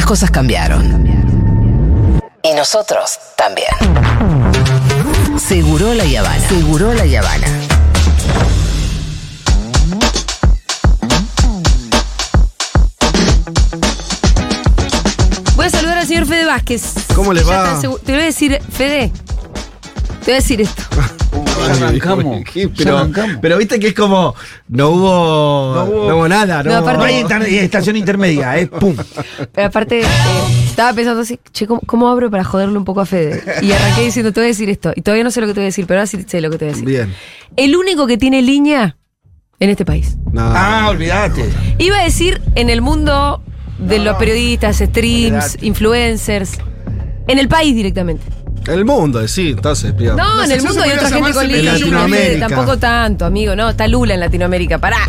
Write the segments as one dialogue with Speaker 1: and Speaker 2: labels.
Speaker 1: las cosas cambiaron. Y nosotros también. Seguro la Habana. Seguro la Habana.
Speaker 2: Voy a saludar al señor Fede Vázquez.
Speaker 3: ¿Cómo le va?
Speaker 2: Te voy a decir, Fede, te voy a decir esto.
Speaker 4: arrancamos.
Speaker 3: Pero,
Speaker 4: arrancamos.
Speaker 3: pero viste que es como. No hubo. No hubo, nada, no,
Speaker 2: No, aparte-
Speaker 4: No hay inter- estación intermedia, ¿eh? ¡Pum!
Speaker 2: Pero aparte, eh, estaba pensando así, che, ¿cómo, cómo abro para joderle un poco a Fede? Y arranqué diciendo, te voy a decir esto. Y todavía no sé lo que te voy a decir, pero ahora sí sé lo que te voy a decir.
Speaker 3: Bien.
Speaker 2: El único que tiene línea en este país.
Speaker 3: No.
Speaker 4: Ah, olvídate.
Speaker 2: Iba a decir en el mundo de los periodistas, streams,
Speaker 4: Olvidate.
Speaker 2: influencers. En el país directamente.
Speaker 3: El mundo, sí, entonces. pido.
Speaker 2: No, en el mundo hay otra gente con
Speaker 3: En. Latinoamérica.
Speaker 2: Tampoco tanto, amigo. No, está Lula en Latinoamérica. Pará,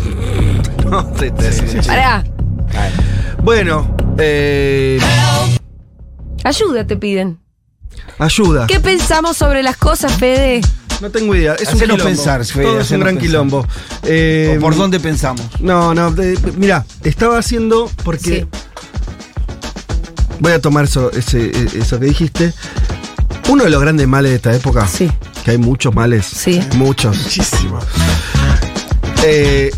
Speaker 3: No, te- te-
Speaker 2: pará.
Speaker 3: Bueno, eh,
Speaker 2: Ayuda te piden.
Speaker 3: ayuda.
Speaker 2: ¿Qué pensamos sobre las cosas, Fede?
Speaker 3: No tengo idea. Es un quilombo.
Speaker 4: pensar, Fede,
Speaker 3: Todo es un gran
Speaker 4: pensar.
Speaker 3: quilombo. Eh,
Speaker 4: ¿O ¿Por dónde pensamos?
Speaker 3: No, no, mira, estaba haciendo porque
Speaker 2: Sí.
Speaker 3: voy a tomar eso, ese- eso que dijiste. Uno de los grandes males de esta época,
Speaker 2: Sí.
Speaker 3: que hay muchos males,
Speaker 2: Sí.
Speaker 3: muchos, eh,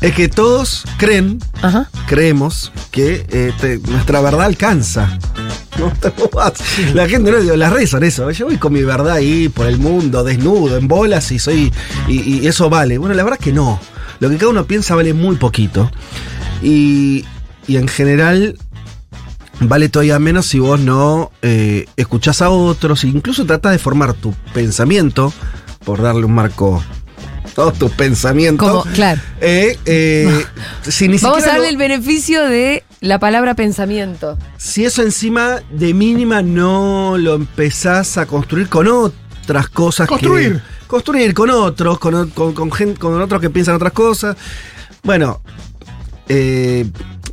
Speaker 3: es que todos creen,
Speaker 2: Ajá.
Speaker 3: creemos que eh, te- nuestra verdad alcanza. La gente no las redes son eso. Yo voy con mi verdad ahí por el mundo, desnudo, en bolas y soy. Y, y eso vale. Bueno, la verdad es que no. Lo que cada uno piensa vale muy poquito. Y, y en general vale todavía menos si vos no eh, escuchás a otros, e incluso tratás de formar tu pensamiento, por darle un marco. Todos tus pensamientos.
Speaker 2: Como, claro.
Speaker 3: eh, eh, si ni
Speaker 2: Vamos a darle
Speaker 3: lo-
Speaker 2: el beneficio de la palabra pensamiento.
Speaker 3: si eso encima de mínima no lo empezás a construir con otras cosas. que-
Speaker 5: Construir.
Speaker 3: construir con otros, con, con, con gen- con otros que piensan otras cosas. Bueno, eh,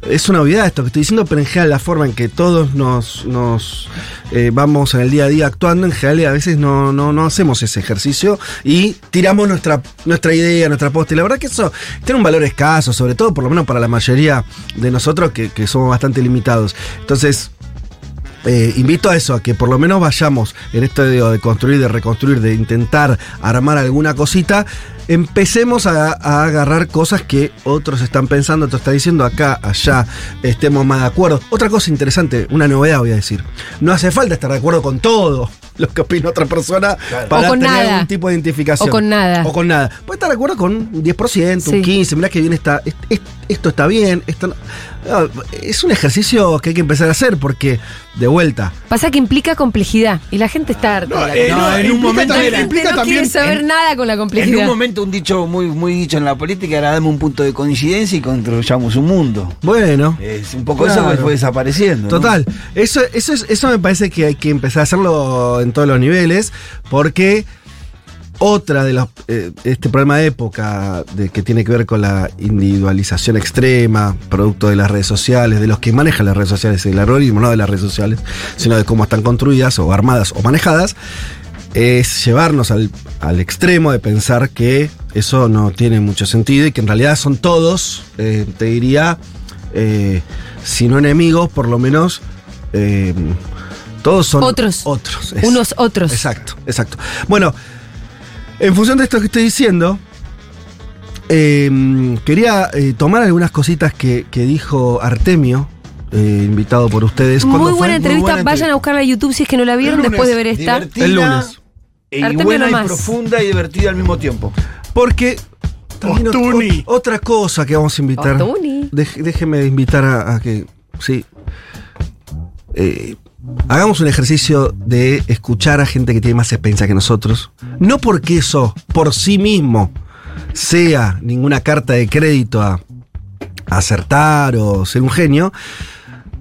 Speaker 3: es una obviedad esto que estoy diciendo, pero en general la forma en que todos nos, nos eh, vamos en el día a día actuando, en general a veces no, no, no hacemos ese ejercicio y tiramos nuestra, nuestra idea, nuestra posta. Y la verdad que eso tiene un valor escaso, sobre todo por lo menos para la mayoría de nosotros que, que somos bastante limitados. Entonces, eh, invito a eso, a que por lo menos vayamos en esto de, de construir, de reconstruir, de intentar armar alguna cosita, empecemos a, a agarrar cosas que otros están pensando, otros están diciendo acá, allá, estemos más de acuerdo. Otra cosa interesante, una novedad voy a decir, no hace falta estar de acuerdo con todo lo que opina otra persona para
Speaker 2: O con
Speaker 3: tener
Speaker 2: nada.
Speaker 3: algún tipo de identificación.
Speaker 2: O con nada.
Speaker 3: O con nada. Puede estar de acuerdo con un 10%,
Speaker 2: Sí.
Speaker 3: un 15%, mirá que bien está, est- est- esto está bien, esto no. No, Es un ejercicio que hay que empezar a hacer porque, de vuelta,
Speaker 2: Pasa que implica complejidad y la gente está harta.
Speaker 5: No, eh,
Speaker 4: No,
Speaker 5: no,
Speaker 4: en un
Speaker 5: implica
Speaker 4: momento
Speaker 5: también-
Speaker 2: La gente no
Speaker 5: también
Speaker 2: quiere saber
Speaker 4: en-
Speaker 2: nada con la
Speaker 4: En
Speaker 2: complejidad.
Speaker 4: un momento un dicho muy, muy dicho en la política era dame un punto de coincidencia y construyamos un mundo.
Speaker 3: bueno.
Speaker 4: Es un poco eso
Speaker 3: Claro.
Speaker 4: que fue desapareciendo. ¿no?
Speaker 3: Total, eso, eso, es- eso me parece que hay que empezar a hacerlo en todos los niveles, porque otra de los eh, este problema de época de que tiene que ver con la individualización extrema, producto de las redes sociales, de los que manejan las redes sociales, el algoritmo, no de las redes sociales, sino de cómo están construidas o armadas o manejadas, es llevarnos al, al extremo de pensar que eso no tiene mucho sentido y que en realidad son todos, eh, te diría, eh, si no enemigos, por lo menos eh, todos son
Speaker 2: Otros.
Speaker 3: Otros. es-
Speaker 2: Unos otros.
Speaker 3: Exacto, exacto. Bueno, en función de esto que estoy diciendo, eh, quería eh, tomar algunas cositas que, que dijo Artemio, eh, invitado por ustedes.
Speaker 2: Muy buena entrevista.
Speaker 4: buena
Speaker 2: Vayan a buscarla a YouTube si es que no la vieron
Speaker 5: lunes.
Speaker 2: después de ver esta.
Speaker 4: Divertida,
Speaker 3: El lunes.
Speaker 4: Y
Speaker 2: Artemio
Speaker 4: buena
Speaker 2: nomás.
Speaker 4: y profunda y divertida al mismo tiempo.
Speaker 3: Porque también ot- otra cosa que vamos a invitar. Déjeme invitar a, a que. Sí. Eh, hagamos un ejercicio de escuchar a gente que tiene más experiencia que nosotros. No porque eso por sí mismo sea ninguna carta de crédito a, acertar o ser un genio.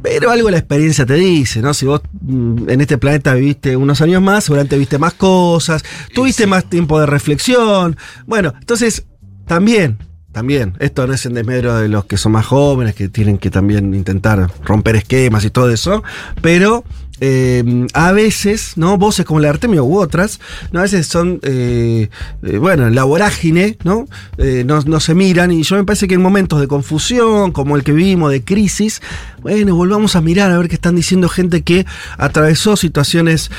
Speaker 3: Pero algo la experiencia te dice, ¿no? Si vos mm, en este planeta viviste unos años más, seguramente viste más cosas, tuviste más tiempo de reflexión. Bueno, entonces, también, también, esto no es en desmedro de los que son más jóvenes, que tienen que también intentar romper esquemas y todo eso, pero eh, a veces, ¿no? Voces como la de Artemio u otras, ¿no? A veces son, eh, eh, bueno, la vorágine, ¿no? Eh, no, no se miran y yo me parece que en momentos de confusión, como el que vivimos, de crisis, bueno, volvamos a mirar a ver qué están diciendo gente que atravesó situaciones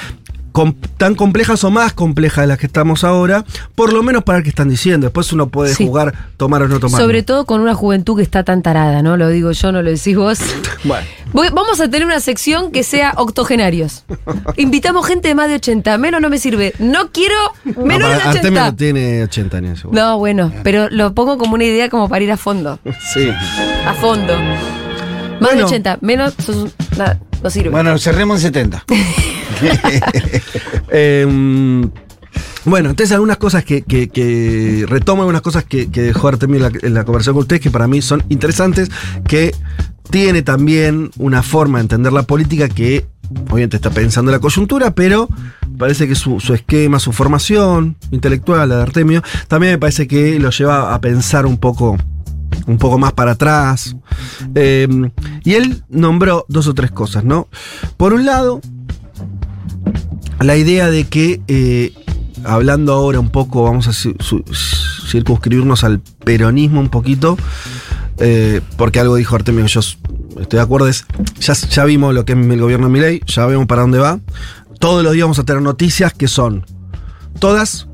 Speaker 3: com- tan complejas o más complejas de las que estamos ahora, por lo menos para ver qué están diciendo. Después uno puede
Speaker 2: Sí.
Speaker 3: jugar, tomar o no tomar.
Speaker 2: Sobre todo con una juventud que está tan tarada, ¿no? Lo digo yo, no lo decís vos.
Speaker 3: Bueno.
Speaker 2: Voy- vamos a tener una sección que sea octogenarios. Invitamos gente de más de 80. Menos no me sirve. No quiero
Speaker 3: No,
Speaker 2: menos de
Speaker 3: Artemio
Speaker 2: 80.
Speaker 3: no tiene 80 años.
Speaker 2: No, bueno, pero lo pongo como una idea como para ir a fondo.
Speaker 3: Sí.
Speaker 2: A fondo. Más de
Speaker 3: Bueno.
Speaker 2: 80. Menos, sos nada, no sirve.
Speaker 4: Bueno, cerremos en 70.
Speaker 3: Eh, bueno, entonces algunas cosas que, que, que retomo, algunas cosas que, que dejó Artemio en la, en la conversación con ustedes que para mí son interesantes, que tiene también una forma de entender la política que obviamente está pensando en la coyuntura, pero parece que su, su esquema, su formación intelectual, la de Artemio, también me parece que lo lleva a pensar un poco un poco más para atrás. Eh, y él nombró dos o tres cosas, ¿no? Por un lado, la idea de que, eh, hablando ahora un poco, vamos a circunscribirnos al peronismo un poquito, eh, porque algo dijo Artemio yo estoy de acuerdo, es, ya, ya vimos lo que es el gobierno de Milei, ya vemos para dónde va, todos los días vamos a tener noticias que son todas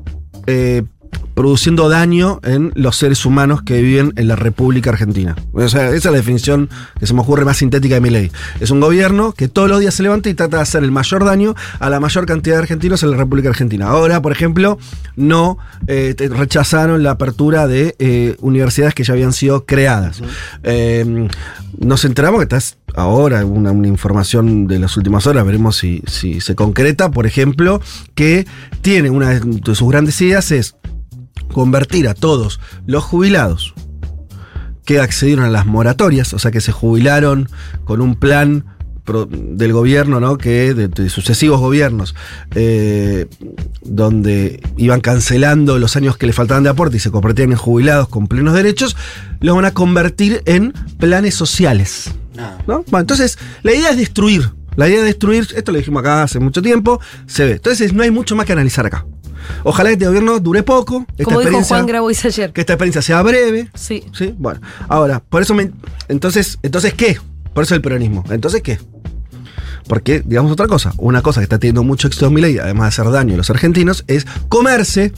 Speaker 3: produciendo daño en los seres humanos que viven en la República Argentina. O sea, esa es la definición que se me ocurre más sintética de mi ley. Es un gobierno que todos los días se levanta y trata de hacer el mayor daño a la mayor cantidad de argentinos en la República Argentina. Ahora, por ejemplo, no eh, rechazaron la apertura de eh, universidades que ya habían sido creadas. Eh, nos enteramos que estás ahora una, una información de las últimas horas, veremos si, si se concreta, por ejemplo, que tiene una de sus grandes ideas es convertir a todos los jubilados que accedieron a las moratorias, o sea que se jubilaron con un plan del gobierno, ¿no? Que de, de sucesivos gobiernos, eh, donde iban cancelando los años que le faltaban de aporte y se convertían en jubilados con plenos derechos, los van a convertir en planes sociales. ¿no? Bueno, entonces, la idea es destruir. La idea de destruir, esto lo dijimos acá hace mucho tiempo, se ve. Entonces, no hay mucho más que analizar acá. Ojalá este gobierno dure poco. Esta
Speaker 2: como dijo Juan Grabois ayer.
Speaker 3: que esta experiencia sea breve.
Speaker 2: Sí.
Speaker 3: Sí, bueno. Ahora, por eso me. Entonces, entonces ¿qué? Por eso el peronismo. Entonces, ¿qué? Porque, digamos otra cosa, una cosa que está teniendo mucho éxito en mi ley, además de hacer daño a los argentinos, es comerse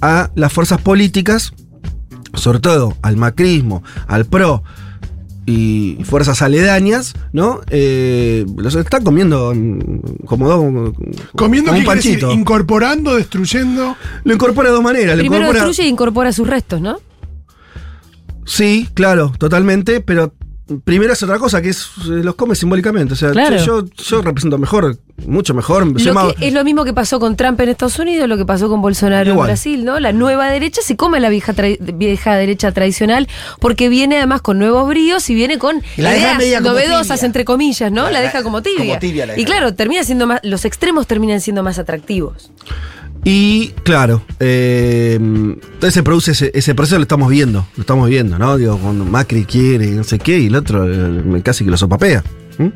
Speaker 3: a las fuerzas políticas, sobre todo al macrismo, al PRO y fuerzas aledañas, ¿no? Eh, los están comiendo como dos.
Speaker 5: Comiendo,
Speaker 3: como
Speaker 5: ¿qué
Speaker 3: un
Speaker 5: quiere decir?
Speaker 3: panchito.
Speaker 5: Incorporando, destruyendo.
Speaker 3: Lo incorpora de dos maneras. Lo
Speaker 2: Primero
Speaker 3: incorpora,
Speaker 2: destruye e incorpora sus restos, ¿no?
Speaker 3: Sí, claro, totalmente, pero primero es otra cosa, que es los come simbólicamente. O sea,
Speaker 2: Claro.
Speaker 3: yo, yo represento mejor, mucho mejor.
Speaker 2: Lo
Speaker 3: más-
Speaker 2: es lo mismo que pasó con Trump en Estados Unidos, lo que pasó con Bolsonaro
Speaker 3: Igual.
Speaker 2: en Brasil, ¿no? La nueva derecha se come la vieja, tra- vieja derecha tradicional porque viene además con nuevos bríos y viene con
Speaker 4: la
Speaker 2: ideas novedosas, entre comillas, ¿no? La,
Speaker 4: La-
Speaker 2: deja como tibia.
Speaker 4: como tibia la
Speaker 2: y claro, termina siendo más, los extremos terminan siendo más atractivos.
Speaker 3: Y claro, eh, entonces se produce ese, ese proceso, lo estamos viendo, lo estamos viendo, ¿no? Digo, cuando Macri quiere, no sé qué, y el otro eh, casi que lo sopapea. ¿M?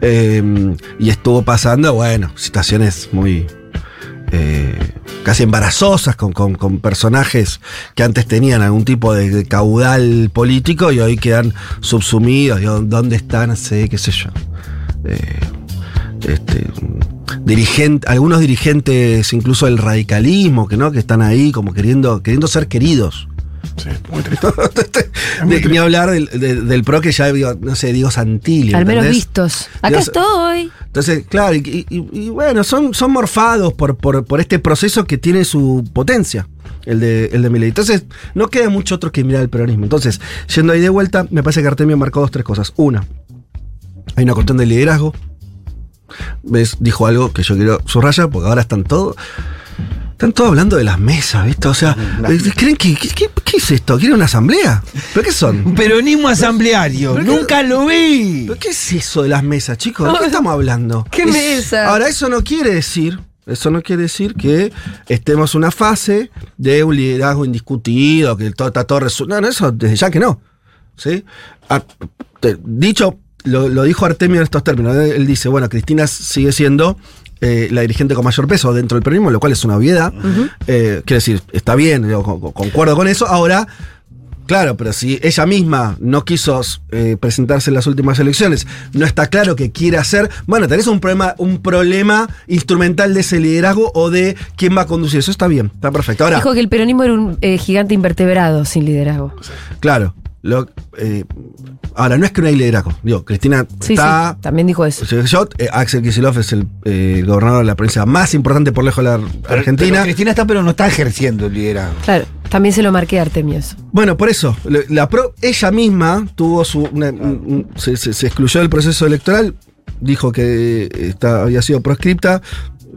Speaker 3: Eh, y estuvo pasando, bueno, situaciones muy. eh, casi embarazosas con, con- personajes que antes tenían algún tipo de, caudal político y hoy quedan subsumidos. ¿Dónde están? Sé, qué sé yo. Eh, este, dirigente, algunos dirigentes incluso del radicalismo que no que están ahí como queriendo queriendo ser queridos
Speaker 5: Sí, muy triste. muy
Speaker 3: ni hablar del, de- del pro que ya no sé digo Santilli
Speaker 2: Al menos
Speaker 3: ¿entendés?
Speaker 2: vistos. Acá
Speaker 3: Dios-
Speaker 2: estoy.
Speaker 3: entonces claro y, y- y bueno son, son morfados por, por, por este proceso que tiene su potencia el de, el de Milei. Entonces, no queda mucho otro que mirar el peronismo. Entonces, yendo ahí de vuelta, me parece que Artemio marcó dos, tres cosas. Una, hay una cuestión de liderazgo. ¿Ves? Dijo algo que yo quiero subrayar, porque ahora están todos. Están todos hablando de las mesas, ¿viste? O sea, eh, ¿creen que qué, es esto? ¿Quieren una asamblea? ¿Pero qué son?
Speaker 4: Peronismo asambleario.
Speaker 3: Pero
Speaker 4: Nunca lo vi.
Speaker 3: ¿Pero qué es eso de las mesas, chicos? ¿De qué estamos hablando?
Speaker 2: ¿Qué mesa?
Speaker 3: Ahora, eso no quiere decir Eso no quiere decir que estemos en una fase de un liderazgo indiscutido, que todo está todo resuelto. No, no, eso desde ya que no. ¿sí? Ah, dicho, lo, lo dijo Artemio en estos términos. Él dice, bueno, Cristina sigue siendo eh, la dirigente con mayor peso dentro del peronismo, lo cual es una obviedad. Eh, quiero decir, está bien, con- concuerdo con eso. Ahora, claro, pero si ella misma no quiso eh, presentarse en las últimas elecciones, no está claro que quiere hacer, bueno, tenés un problema, un problema instrumental de ese liderazgo o de quién va a conducir. Eso está bien, está perfecto. Ahora,
Speaker 2: Dijo que el peronismo era un gigante invertebrado sin liderazgo.
Speaker 3: claro, lo- eh, ahora no es que no hay liderazgo. Digo, Cristina
Speaker 2: Sí,
Speaker 3: está.
Speaker 2: sí, también dijo eso.
Speaker 3: Yo, eh, Axel Kicillof es el, eh, el gobernador de la provincia más importante por lejos de la
Speaker 4: Pero-
Speaker 3: Argentina.
Speaker 4: pero Cristina está, pero no está ejerciendo el liderazgo.
Speaker 2: Claro, también se lo marqué a Artemio eso.
Speaker 3: Bueno, por eso, le- la pro- ella misma tuvo su. una- un- un- se, se- se excluyó del proceso electoral, dijo que está, había sido proscripta.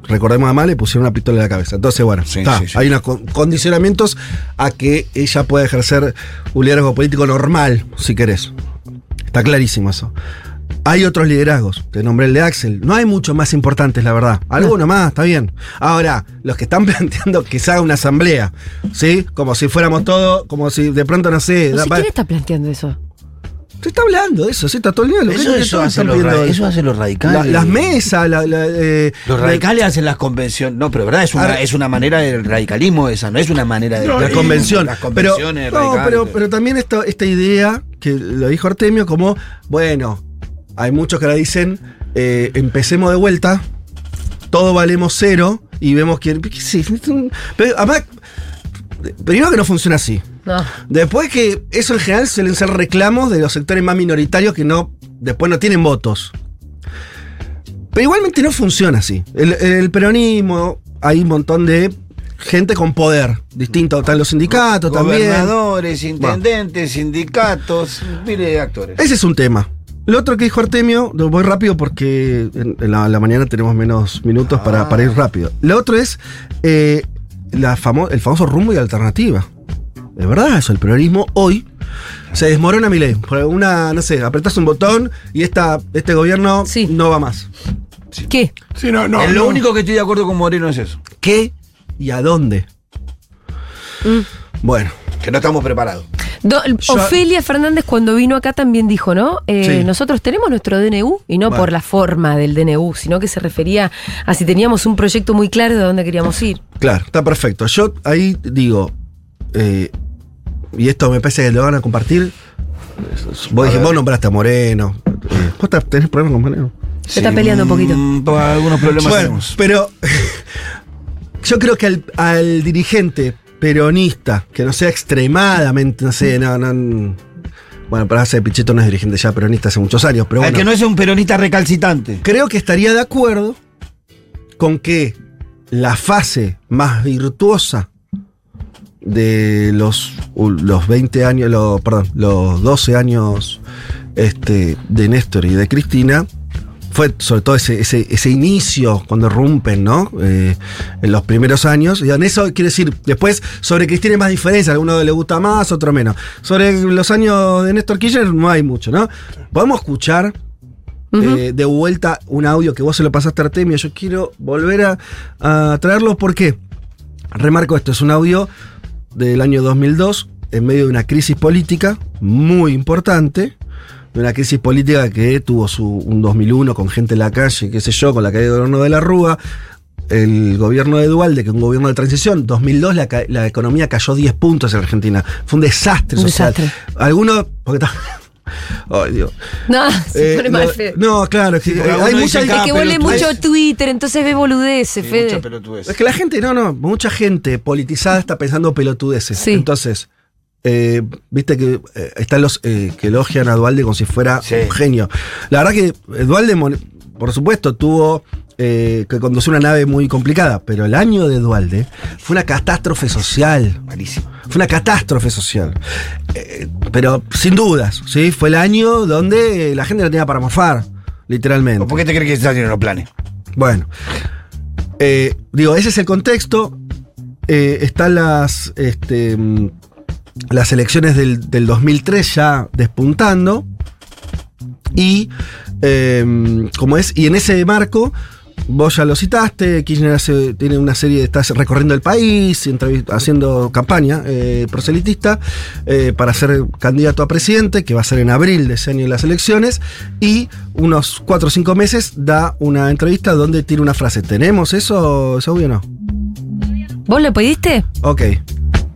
Speaker 3: Recordemos además, le pusieron una pistola en la cabeza. Entonces, bueno,
Speaker 4: Sí,
Speaker 3: está,
Speaker 4: sí, sí.
Speaker 3: hay unos con- condicionamientos a que ella pueda ejercer un liderazgo político normal, si querés. Está clarísimo eso. Hay otros liderazgos, te nombré el de Axel. No hay muchos más importantes, la verdad. Alguno más, está bien. Ahora, los que están planteando que se haga una asamblea, ¿sí? Como si fuéramos todos, como si de pronto, no sé.
Speaker 2: No quién está planteando eso.
Speaker 3: Se está hablando de eso, sí, está todo el día. lo
Speaker 4: Eso,
Speaker 3: que
Speaker 4: eso hace
Speaker 3: están pidiendo-
Speaker 4: eso hace los
Speaker 3: La-
Speaker 4: radicales.
Speaker 3: las mesas, la, la, eh,
Speaker 4: Los
Speaker 3: la-
Speaker 4: radicales hacen las convenciones. No, pero verdad, es una, es una manera del radicalismo esa, no es una manera de.
Speaker 3: la
Speaker 4: de-
Speaker 3: convención.
Speaker 4: Las
Speaker 3: pero,
Speaker 4: convenciones
Speaker 3: no,
Speaker 4: radicales.
Speaker 3: pero, pero también esta, esta idea, que lo dijo Artemio, como, bueno, hay muchos que ahora dicen, eh, empecemos de vuelta, todo valemos cero y vemos que... ¿qué sé? Pero además, primero que no funciona así.
Speaker 2: No.
Speaker 3: Después que eso en general suelen ser reclamos de los sectores más minoritarios que no después no tienen votos. Pero igualmente no funciona así. El, el peronismo, hay un montón de gente con poder. Distinto, están los sindicatos también.
Speaker 4: Gobernadores, intendentes, sindicatos, mire de actores.
Speaker 3: Ese es un tema. Lo otro que dijo Artemio, lo voy rápido porque en, en la, la mañana tenemos menos minutos para,
Speaker 4: Ah.
Speaker 3: para ir rápido. Lo otro es eh, la famo- el famoso rumbo y alternativa. De verdad, eso, el peronismo hoy se desmorona mi ley. Por una, no sé, apretás un botón y esta, este gobierno
Speaker 2: Sí.
Speaker 3: no va más.
Speaker 2: ¿Qué?
Speaker 5: Sí, no, no.
Speaker 4: Es lo
Speaker 5: no.
Speaker 4: único que estoy de acuerdo con Moreno es eso.
Speaker 3: ¿Qué y a dónde?
Speaker 2: Mm.
Speaker 3: Bueno,
Speaker 4: Que no estamos preparados.
Speaker 2: Do-
Speaker 3: Yo-
Speaker 2: Ofelia Fernández cuando vino acá también dijo, ¿no? Eh,
Speaker 3: Sí.
Speaker 2: Nosotros tenemos nuestro DNU y no
Speaker 3: Bueno.
Speaker 2: por la forma del DNU, sino que se refería a si teníamos un proyecto muy claro de dónde queríamos ir.
Speaker 3: claro, está perfecto. Yo ahí digo, eh, y esto me parece que lo van a compartir. Vos, dijiste, vos nombraste a Moreno. ¿Vos tenés problemas con Moreno?
Speaker 2: Se está peleando un poquito.
Speaker 4: Mm, por algunos problemas
Speaker 3: Bueno,
Speaker 4: tenemos.
Speaker 3: pero yo creo que al, al dirigente peronista, que no sea extremadamente, no sé, no, no- bueno, para hacer Pichetto no es dirigente ya peronista hace muchos años, pero
Speaker 4: Al
Speaker 3: bueno,
Speaker 4: que no es un peronista recalcitrante.
Speaker 3: creo que estaría de acuerdo con que la fase más virtuosa de los, los 20 años, los, perdón, los 12 años este, de Néstor y de Cristina, fue sobre todo ese, ese, ese inicio cuando rompen, ¿no? Eh, en los primeros años. Y en eso quiere decir, después sobre Cristina hay más diferencia, a alguno le gusta más, otro menos. Sobre los años de Néstor Kirchner no hay mucho, ¿no? Podemos escuchar eh, de vuelta un audio que vos se lo pasaste a Artemio. Yo quiero volver a, a traerlo porque, remarco esto, es un audio del año 2002 en medio de una crisis política muy importante, de una crisis política que tuvo su, un 2001 con gente en la calle, qué sé yo, con la caída del gobierno de la Rúa, el gobierno de Dualde, que es un gobierno de transición, 2002 la, la economía cayó 10 puntos en Argentina. Fue un desastre
Speaker 2: Un
Speaker 3: social.
Speaker 2: desastre.
Speaker 3: Algunos, porque Dios.
Speaker 2: No, se
Speaker 3: Eh,
Speaker 2: pone mal, Fede.
Speaker 3: no, claro, es que
Speaker 4: porque
Speaker 3: hay mucha
Speaker 2: Es que vuelve
Speaker 4: pelotudez.
Speaker 2: mucho Twitter, entonces ve boludeces,
Speaker 4: Sí,
Speaker 2: Fede.
Speaker 4: mucha pelotudez.
Speaker 3: Es que la gente, no, no, mucha gente politizada está pensando pelotudeces.
Speaker 2: Sí.
Speaker 3: Entonces, eh, viste que eh, están los eh, que elogian a Dualde como si fuera
Speaker 4: Sí.
Speaker 3: un genio. La verdad que eh, Dualde, por supuesto, tuvo eh, que conducir una nave muy complicada, pero el año de Dualde fue una catástrofe social.
Speaker 4: Malísimo.
Speaker 3: Fue una catástrofe social. Eh, pero sin dudas, ¿sí? Fue el año donde la gente no tenía para morfar, literalmente.
Speaker 4: ¿Por qué te crees que está haciendo los planes?
Speaker 3: Bueno, eh, digo, ese es el contexto. Eh, están las, este, mm, las elecciones del, del 2003 ya despuntando. Y, eh, como es, y en ese marco, vos ya lo citaste, Kirchner hace- tiene una serie, está recorriendo el país, haciendo campaña eh, proselitista eh, para ser candidato a presidente, que va a ser en abril de ese año en las elecciones, y unos cuatro o cinco meses da una entrevista donde tiene una frase. ¿Tenemos eso? ¿Es obvio o no?
Speaker 2: ¿Vos le pediste?
Speaker 3: Ok,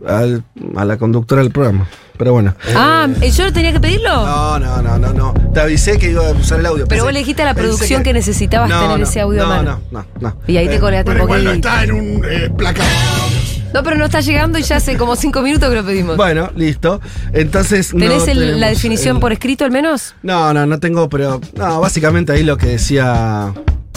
Speaker 3: al- a la conductora del programa. Pero bueno.
Speaker 2: Ah, ¿yo tenía que pedirlo?
Speaker 3: No, no, no, no, no. Te avisé que iba a usar el audio.
Speaker 2: Pero
Speaker 3: Pensé-
Speaker 2: vos le dijiste a la
Speaker 3: pensé
Speaker 2: producción que necesitabas tener ese audio a
Speaker 3: no,
Speaker 2: mano.
Speaker 3: No, no, no.
Speaker 2: Y ahí te
Speaker 3: Eh,
Speaker 2: colgaste un
Speaker 5: Bueno, igual no
Speaker 2: poquito.
Speaker 5: está en un eh, placar.
Speaker 2: No, pero no está llegando y ya hace como cinco minutos que lo pedimos.
Speaker 3: Bueno, listo. Entonces. no
Speaker 2: ¿Tenés el- la
Speaker 3: tenemos
Speaker 2: definición
Speaker 3: el-
Speaker 2: por escrito al menos?
Speaker 3: No, no, no tengo, pero. No, básicamente ahí lo que decía.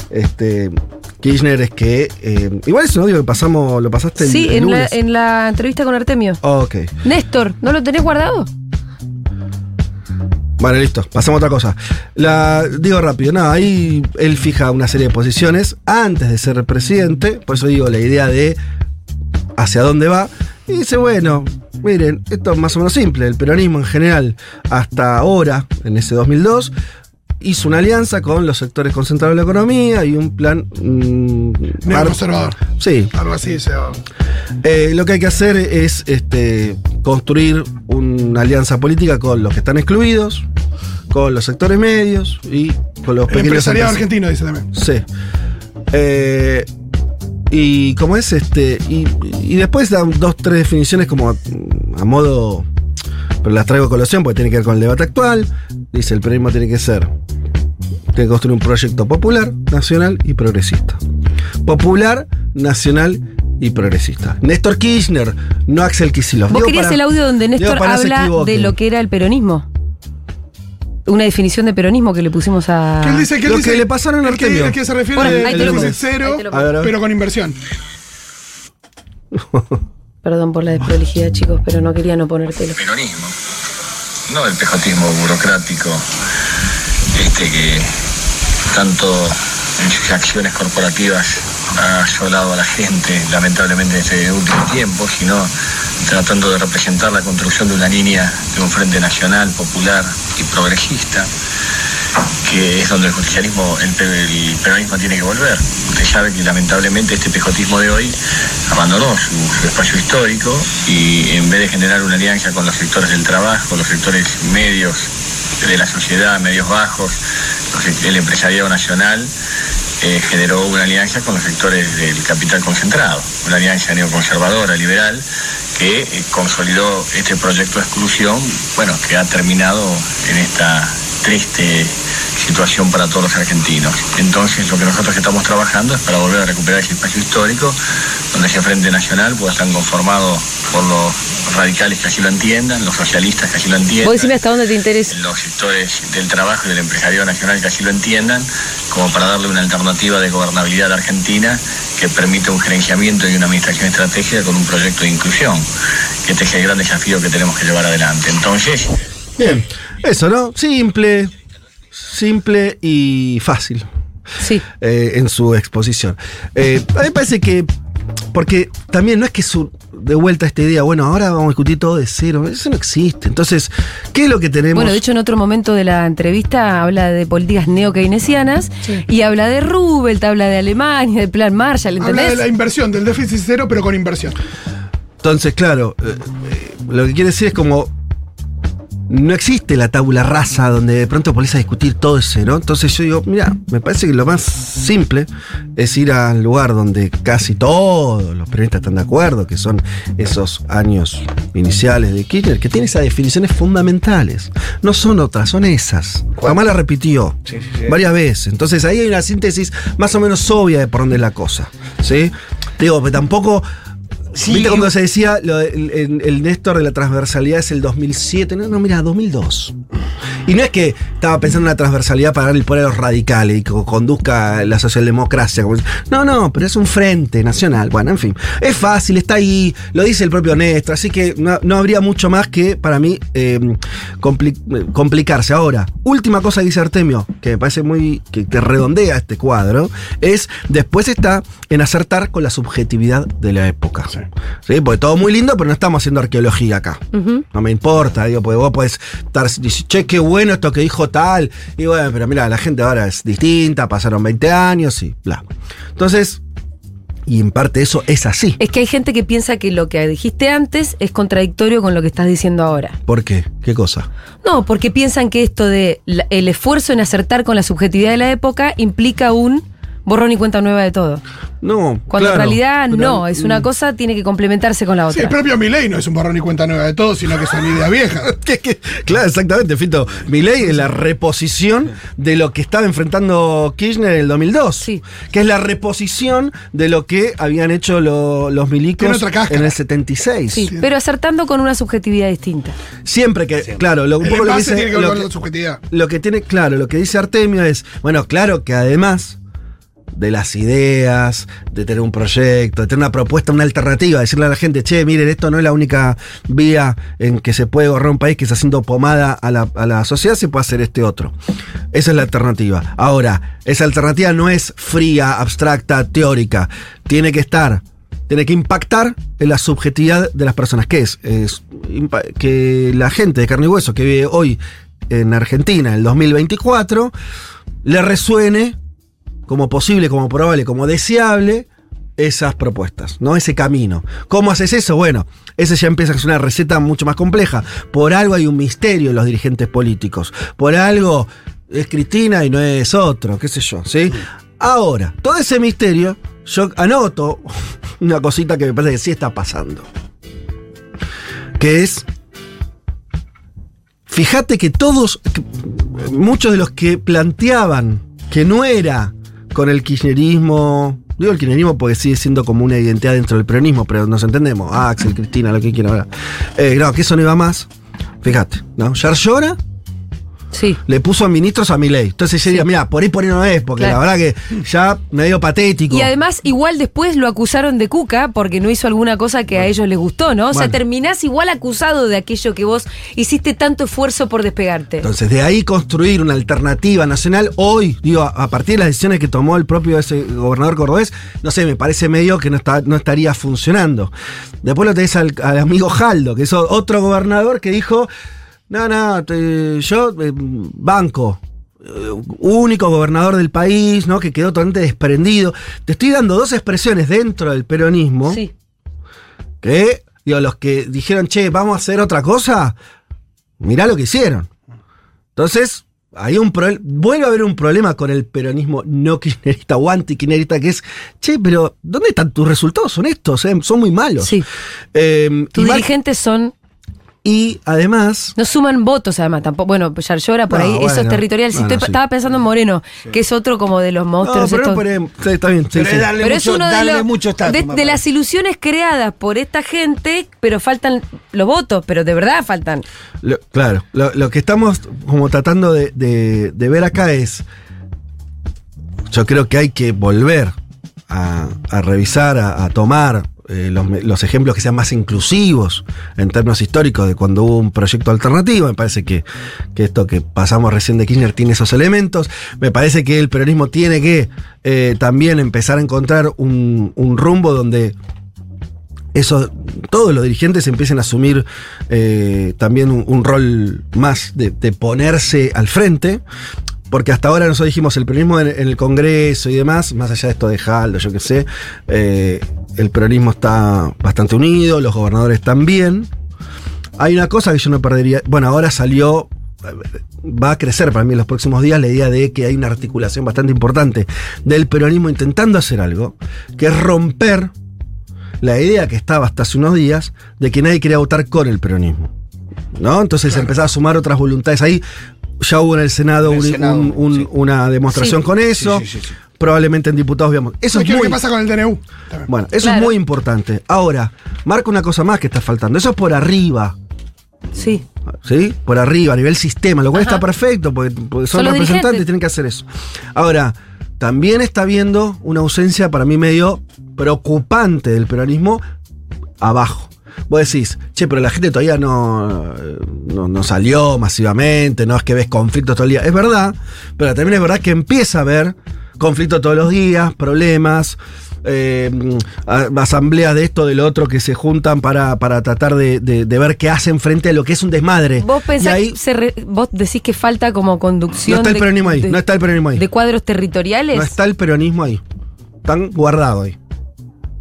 Speaker 3: Este. Kirchner es que. eh, igual es un audio que pasamos. Lo pasaste el,
Speaker 2: Sí,
Speaker 3: el
Speaker 2: en la, en la entrevista con Artemio.
Speaker 3: Ok.
Speaker 2: Néstor, ¿no lo tenés guardado?
Speaker 3: Bueno, listo, pasamos a otra cosa. La, digo rápido, no, ahí él fija una serie de posiciones antes de ser presidente, por eso digo la idea de hacia dónde va. Y dice, bueno, miren, esto es más o menos simple, el peronismo en general, hasta ahora, en ese 2002, hizo una alianza con los sectores concentrados de la economía y un plan... mm,
Speaker 5: Neoconservador.
Speaker 3: Sí,
Speaker 5: Algo así. Se
Speaker 3: eh, lo que hay que hacer es este, construir una alianza política con los que están excluidos, con los sectores medios y con los
Speaker 5: El
Speaker 3: pequeños
Speaker 5: empresariado argentino dice también.
Speaker 3: Sí. Eh, y como es este. Y, y después dan dos, tres definiciones como a, a modo. Pero las traigo a colación porque tiene que ver con el debate actual. Dice el periodismo tiene que ser. Tiene que construir un proyecto popular, nacional y progresista. Popular, nacional y progresista. Néstor Kirchner, no Axel Kicillof.
Speaker 2: Vos
Speaker 3: Digo
Speaker 2: querías
Speaker 3: para-
Speaker 2: el audio donde Néstor
Speaker 3: no
Speaker 2: habla de lo que era el peronismo. Una definición de peronismo que le pusimos a.
Speaker 5: Que él dice que él
Speaker 3: Lo
Speaker 5: dice-
Speaker 3: que le pasaron a
Speaker 5: que,
Speaker 3: Artemio.
Speaker 5: el que se refiere
Speaker 2: Bueno, ahí
Speaker 5: al
Speaker 2: te lo
Speaker 5: déficit cero, pero con inversión.
Speaker 2: Perdón por la desprolijidad, chicos, pero no quería no ponértelo.
Speaker 6: peronismo, no el pejotismo burocrático, que tanto en sus acciones corporativas ha asolado a la gente, lamentablemente en este último tiempo, sino tratando de representar la construcción de una línea de un frente nacional, popular y progresista, que es donde el justicialismo, el, el peronismo tiene que volver. Usted sabe que lamentablemente este pejotismo de hoy abandonó su, su espacio histórico y en vez de generar una alianza con los sectores del trabajo, los sectores medios de la sociedad, medios bajos, el empresariado nacional, eh, generó una alianza con los sectores del capital concentrado, una alianza neoconservadora, liberal, que eh, consolidó este proyecto de exclusión, bueno, que ha terminado en esta triste situación para todos los argentinos. Entonces, lo que nosotros estamos trabajando es para volver a recuperar ese espacio histórico, donde ese Frente Nacional pueda estar conformado por los radicales que así lo entiendan, los socialistas que así lo entiendan
Speaker 2: Vos decime hasta dónde te interesa.
Speaker 6: los sectores del trabajo y del empresariado nacional que así lo entiendan, como para darle una alternativa de gobernabilidad a la Argentina que permita un gerenciamiento y una administración estratégica con un proyecto de inclusión, que este es el gran desafío que tenemos que llevar adelante. Entonces,
Speaker 3: Bien. Eso, ¿no? Simple. Simple y fácil.
Speaker 2: Sí.
Speaker 3: eh, en su exposición. Eh, a mí me parece que. Porque también no es que su, de vuelta esta idea, bueno, ahora vamos a discutir todo de cero. Eso no existe. Entonces, ¿qué es lo que tenemos?
Speaker 2: Bueno, de hecho, en otro momento de la entrevista habla de políticas neo-keynesianas y habla de Rubel, habla de Alemania, del plan Marshall,
Speaker 5: Habla de
Speaker 2: ¿entendés?
Speaker 5: la inversión, del déficit cero, pero con inversión.
Speaker 3: Entonces, claro, eh, eh, lo que quiere decir es como. No existe la tabula rasa donde de pronto pones a discutir todo ese, ¿no? Entonces yo digo, mira, me parece que lo más simple es ir al lugar donde casi todos los periodistas están de acuerdo, que son esos años iniciales de Kirchner, que tiene esas definiciones fundamentales. No son otras, son esas. Jamás la repitió varias veces. Entonces ahí hay una síntesis más o menos obvia de por dónde es la cosa. ¿Sí? Digo, pero tampoco.
Speaker 4: Sí.
Speaker 3: ¿Viste cuando se decía lo de- el, el- el Néstor de la transversalidad es el 2007? No, no, mira, 2002. Y no es que estaba pensando en la transversalidad para darle el poder a los radicales y que conduzca la socialdemocracia. como- No, no, pero es un frente nacional. Bueno, en fin. Es fácil, está ahí, lo dice el propio Néstor, así que no, no habría mucho más que, para mí, eh, compli- eh, complicarse. Ahora, última cosa que dice Artemio, que me parece muy. que, que redondea este cuadro, es después está en acertar con la subjetividad de la época. Sí. Porque todo muy lindo, pero no estamos haciendo arqueología acá. No me importa, digo, porque vos podés estar diciendo, che, qué bueno esto que dijo tal. Y bueno, pero mira, la gente ahora es distinta, pasaron 20 años y bla. Entonces, y en parte eso es así.
Speaker 2: Es que hay gente que piensa que lo que dijiste antes es contradictorio con lo que estás diciendo ahora.
Speaker 3: ¿Por qué? ¿Qué cosa?
Speaker 2: No, porque piensan que esto de la- el esfuerzo en acertar con la subjetividad de la época implica un borrón y cuenta nueva de todo.
Speaker 3: No.
Speaker 2: Cuando
Speaker 3: claro,
Speaker 2: en realidad
Speaker 3: pero,
Speaker 2: no, es una
Speaker 3: mm,
Speaker 2: cosa, tiene que complementarse con la
Speaker 5: Sí, el
Speaker 2: otra.
Speaker 5: propio Milei no es un borrón y cuenta nueva de todo, sino que son ideas viejas.
Speaker 3: que- que- claro, exactamente, Fito. Mi ley es la reposición de lo que estaba enfrentando Kirchner en el 2002.
Speaker 2: Sí.
Speaker 3: Que es la reposición de lo que habían hecho lo- los milicos
Speaker 5: otra
Speaker 3: en el 76.
Speaker 2: Sí, pero acertando con una subjetividad distinta.
Speaker 3: Siempre que, claro, lo, un
Speaker 5: El
Speaker 3: poco lo que dice-
Speaker 5: tiene que ver
Speaker 3: lo
Speaker 5: con
Speaker 3: que-
Speaker 5: la subjetividad.
Speaker 3: lo que tiene, claro, lo que dice Artemio es, bueno, claro que además de las ideas, de tener un proyecto, de tener una propuesta, una alternativa, decirle a la gente, che, miren, esto no es la única vía en que se puede borrar un país que está haciendo pomada a la, a la sociedad, se puede hacer este otro. Esa es la alternativa. Ahora, esa alternativa no es fría, abstracta, teórica. Tiene que estar tiene que impactar en la subjetividad de las personas. ¿Qué es? Es que la gente de carne y hueso que vive hoy en Argentina, en el 2024, le resuene como posible, como probable, como deseable esas propuestas, ¿no? Ese camino. ¿Cómo haces eso? Bueno, ese ya empieza a ser una receta mucho más compleja. Por algo hay un misterio en los dirigentes políticos. Por algo es Cristina y no es otro, qué sé yo, ¿sí? Ahora, todo ese misterio, yo anoto una cosita que me parece que sí está pasando. Que es. Fíjate que todos, muchos de los que planteaban que no era con el kirchnerismo, digo el kirchnerismo porque sigue siendo como una identidad dentro del peronismo, pero nos entendemos, Axel, Cristina, lo que quieran hablar. Eh, no, que eso no iba más. Fíjate, ¿no? Yarlora
Speaker 2: Sí.
Speaker 3: le puso ministros a mi ley. Entonces yo diría, mira, por ahí por ahí no es, porque
Speaker 2: Claro.
Speaker 3: la verdad que ya medio patético.
Speaker 2: Y además, igual después lo acusaron de cuca porque no hizo alguna cosa que a ellos les gustó, ¿no? O sea, terminás igual acusado de aquello que vos hiciste tanto esfuerzo por despegarte.
Speaker 3: Entonces, de ahí construir una alternativa nacional, hoy, digo, a partir de las decisiones que tomó el propio ese gobernador cordobés, no sé, me parece medio que no, está, no estaría funcionando. Después lo tenés al, al amigo Jaldo, que es otro gobernador que dijo, no, no, te- yo eh, banco. eh, Único gobernador del país, ¿no? Que quedó totalmente desprendido. Te estoy dando dos expresiones dentro del peronismo.
Speaker 2: Sí.
Speaker 3: Que, digo, los que dijeron, che, vamos a hacer otra cosa, mirá lo que hicieron. Entonces, hay un pro- vuelve a haber un problema con el peronismo no kirchnerista o anti-kirchnerista, que es, che, pero ¿dónde están tus resultados? Son estos, eh? son muy malos.
Speaker 2: Sí.
Speaker 3: Eh,
Speaker 2: Tus dirigentes son.
Speaker 3: Y además,
Speaker 2: No suman votos, además, tampoco. Bueno, pues Yarlora por
Speaker 3: No,
Speaker 2: ahí, eso es
Speaker 3: bueno,
Speaker 2: territorial. Si
Speaker 3: bueno,
Speaker 2: estoy-
Speaker 3: sí.
Speaker 2: Estaba pensando en Moreno, que es otro como de los
Speaker 3: no,
Speaker 2: monstruos.
Speaker 3: pero,
Speaker 2: estos.
Speaker 3: pero- sí, está bien, sí,
Speaker 4: Pero
Speaker 3: sí.
Speaker 4: es darle
Speaker 2: Pero es
Speaker 4: mucho,
Speaker 2: uno de,
Speaker 4: mucho
Speaker 2: de- las ilusiones creadas por esta gente, pero faltan los votos, pero de verdad faltan.
Speaker 3: Lo- claro, lo, lo que estamos como tratando de, de- de ver acá es, yo creo que hay que volver a, a revisar, a, a tomar eh, los, ejemplos que sean más inclusivos en términos históricos de cuando hubo un proyecto alternativo. Me parece que, que esto que pasamos recién de Kirchner tiene esos elementos. Me parece que el peronismo tiene que eh, también empezar a encontrar un, rumbo donde eso, todos los dirigentes empiecen a asumir eh, también un, rol más de, ponerse al frente. Porque hasta ahora nosotros dijimos el peronismo en, el Congreso y demás, más allá de esto de Jaldo, yo qué sé, el peronismo está bastante unido, los gobernadores también. Hay una cosa que yo no perdería. Bueno, ahora salió. Va a crecer para mí en los próximos días la idea de que hay una articulación bastante importante del peronismo intentando hacer algo, que es romper la idea que estaba hasta hace unos días de que nadie quería votar con el peronismo. ¿No? Entonces empezaba a sumar otras voluntades ahí. Ya hubo en el Senado,
Speaker 4: En el
Speaker 3: un-
Speaker 4: Senado,
Speaker 3: un- un-
Speaker 4: sí.
Speaker 3: una demostración
Speaker 2: Sí.
Speaker 3: con eso.
Speaker 4: Sí, sí, sí, sí.
Speaker 3: Probablemente en diputados veamos. Eso es muy
Speaker 5: que pasa con el DNU. también.
Speaker 3: bueno, eso
Speaker 2: Claro.
Speaker 3: es muy importante. Ahora, marca una cosa más que está faltando. Eso es por arriba.
Speaker 2: Sí.
Speaker 3: ¿Sí? Por arriba, a nivel sistema, lo cual
Speaker 2: Ajá.
Speaker 3: está perfecto, porque, porque son, representantes
Speaker 2: dirigentes.
Speaker 3: y tienen que hacer eso. Ahora, también está habiendo una ausencia para mí medio preocupante del peronismo abajo. Vos decís, che, pero la gente todavía no, no, no salió masivamente, no es que ves conflictos todo el día. Es verdad, pero también es verdad que empieza a haber conflictos todos los días, problemas. eh, asambleas de esto, del otro, que se juntan para, para tratar de, de- de ver qué hacen frente a lo que es un desmadre.
Speaker 2: Vos pensás,
Speaker 3: ahí
Speaker 2: se re- vos decís que falta como conducción.
Speaker 3: no está el
Speaker 2: de-
Speaker 3: peronismo ahí,
Speaker 2: de-
Speaker 3: no está el peronismo ahí.
Speaker 2: De cuadros territoriales.
Speaker 3: No está el peronismo ahí. Están guardados ahí.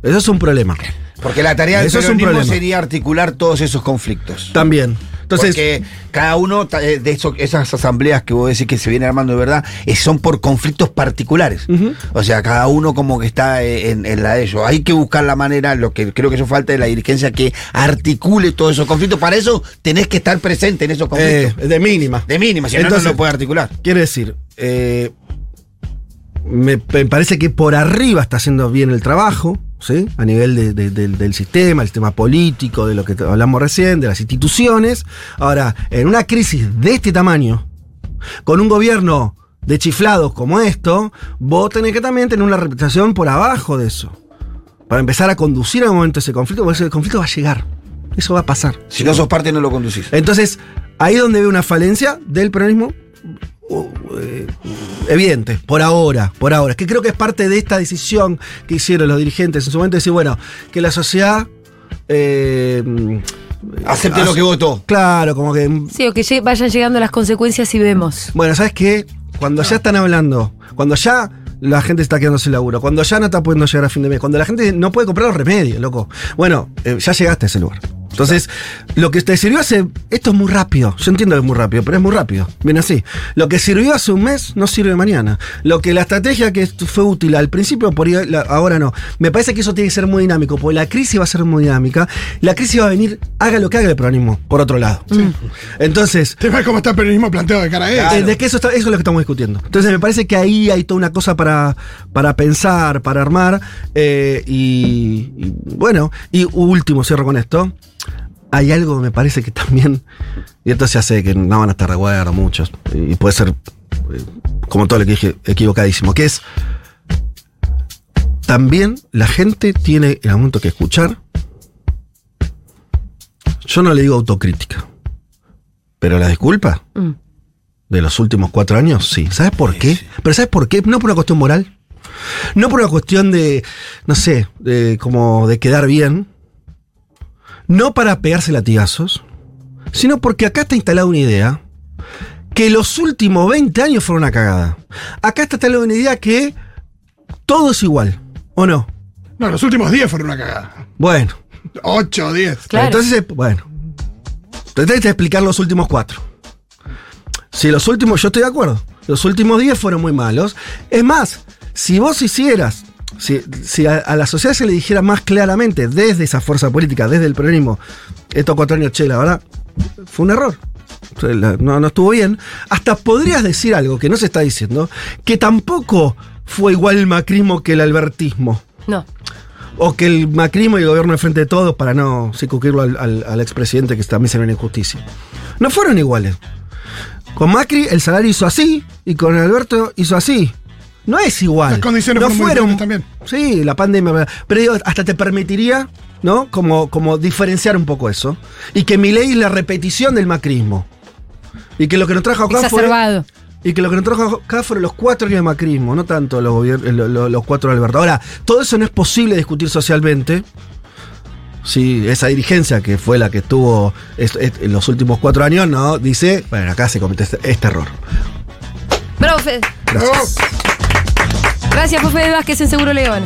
Speaker 3: Eso es un problema.
Speaker 4: Porque la tarea del
Speaker 3: Eso es un
Speaker 4: peronismo
Speaker 3: problema.
Speaker 4: sería articular todos esos conflictos.
Speaker 3: También. Entonces,
Speaker 4: Porque cada uno eh, de eso- esas asambleas que vos decís que se vienen armando de verdad eh, son por conflictos particulares. O sea, cada uno como que está eh, en, en la de ellos. Hay que buscar la manera, lo que creo que eso falta de la dirigencia, que articule todos esos conflictos. Para eso tenés que estar presente en esos
Speaker 3: eh,
Speaker 4: conflictos.
Speaker 3: de mínima.
Speaker 4: de mínima, si no, no lo puede articular.
Speaker 3: Quiere decir, eh, me, me parece que por arriba está haciendo bien el trabajo, ¿sí? A nivel de- de- del- del sistema, el sistema político, de lo que hablamos recién, de las instituciones. Ahora, en una crisis de este tamaño, con un gobierno de chiflados como esto, vos tenés que también tener una reputación por abajo de eso. Para empezar a conducir en un momento ese conflicto, porque ese conflicto va a llegar. Eso va a pasar.
Speaker 4: Si no sos parte, no lo conducís.
Speaker 3: Entonces, ahí donde veo una falencia del peronismo evidente, por ahora, por ahora. Que creo que es parte de esta decisión que hicieron los dirigentes en su momento, decir, bueno, que la sociedad... eh,
Speaker 4: Acepte lo que votó.
Speaker 3: Claro, como que...
Speaker 2: Sí, o que vayan llegando las consecuencias y vemos.
Speaker 3: Bueno, ¿sabes qué? Cuando ya están hablando, cuando ya la gente está quedando sin laburo, cuando ya no está pudiendo llegar a fin de mes, cuando la gente no puede comprar los remedios, loco. Bueno, eh, ya llegaste a ese lugar. Entonces, lo que te sirvió hace. Esto es muy rápido. Yo entiendo que es muy rápido, pero es muy rápido. Bien así. Lo que sirvió hace un mes no sirve mañana. Lo que la estrategia que fue útil al principio, por ahí, la- ahora no. Me parece que eso tiene que ser muy dinámico, porque la crisis va a ser muy dinámica. La crisis va a venir, haga lo que haga el peronismo, por otro lado. Entonces,
Speaker 5: Te ves cómo está el peronismo planteado de cara a eso.
Speaker 3: eh, de que eso, está- eso es lo que estamos discutiendo. Entonces me parece que ahí hay toda una cosa para, para pensar, para armar. eh, y, y, bueno, y último, cierro con esto. Hay algo, me parece que también, y esto se hace que no van a estar de acuerdo muchos, y puede ser, eh, como todo lo que dije, equivocadísimo, que es, también la gente tiene en algún momento que escuchar. Yo no le digo autocrítica, pero la disculpa
Speaker 2: Mm.
Speaker 3: de los últimos cuatro años, sí. ¿Sabes por qué? Pero ¿sabes por qué? No por una cuestión moral. No por una cuestión de, no sé, de, como de quedar bien. No para pegarse latigazos. Sino porque acá está instalada una idea que los últimos 20 años fueron una cagada. Acá está instalada una idea que todo es igual. ¿O no?
Speaker 5: No, los últimos 10 fueron una cagada.
Speaker 3: Bueno.
Speaker 5: 8 o 10.
Speaker 2: Claro.
Speaker 3: Entonces, bueno. Tenés que explicar los últimos cuatro. Si los últimos, yo estoy de acuerdo. Los últimos diez fueron muy malos. Es más, si vos hicieras, si, si a, a la sociedad se le dijera más claramente desde esa fuerza política, desde el peronismo, estos cuatro años, che, la verdad, fue un error. No, no estuvo bien. Hasta podrías decir algo que no se está diciendo, que tampoco fue igual el macrismo que el albertismo.
Speaker 2: No.
Speaker 3: O que el macrismo y el gobierno de frente de todos para no circunscribirlo al, al, al expresidente que también se una injusticia. No fueron iguales. Con Macri el salario hizo así y con Alberto hizo así. No es igual.
Speaker 5: Las condiciones
Speaker 3: no
Speaker 5: fueron también.
Speaker 3: Sí, la pandemia. Pero digo, hasta te permitiría, ¿no? Como, como diferenciar un poco eso. Y que mi ley es la repetición del macrismo. Y que lo que nos trajo acá fue.
Speaker 2: Exacerbado.
Speaker 3: Y que lo que nos trajo acá fueron los cuatro años de macrismo, no tanto los, eh, lo- lo- los cuatro de Alberto. Ahora, todo eso no es posible discutir socialmente. Si esa dirigencia que fue la que estuvo es- es- en los últimos cuatro años, no, dice, bueno, acá se comete este, este error.
Speaker 2: Bravo, Fede.
Speaker 3: Gracias.
Speaker 2: Gracias, Fede Vázquez en Seguro León.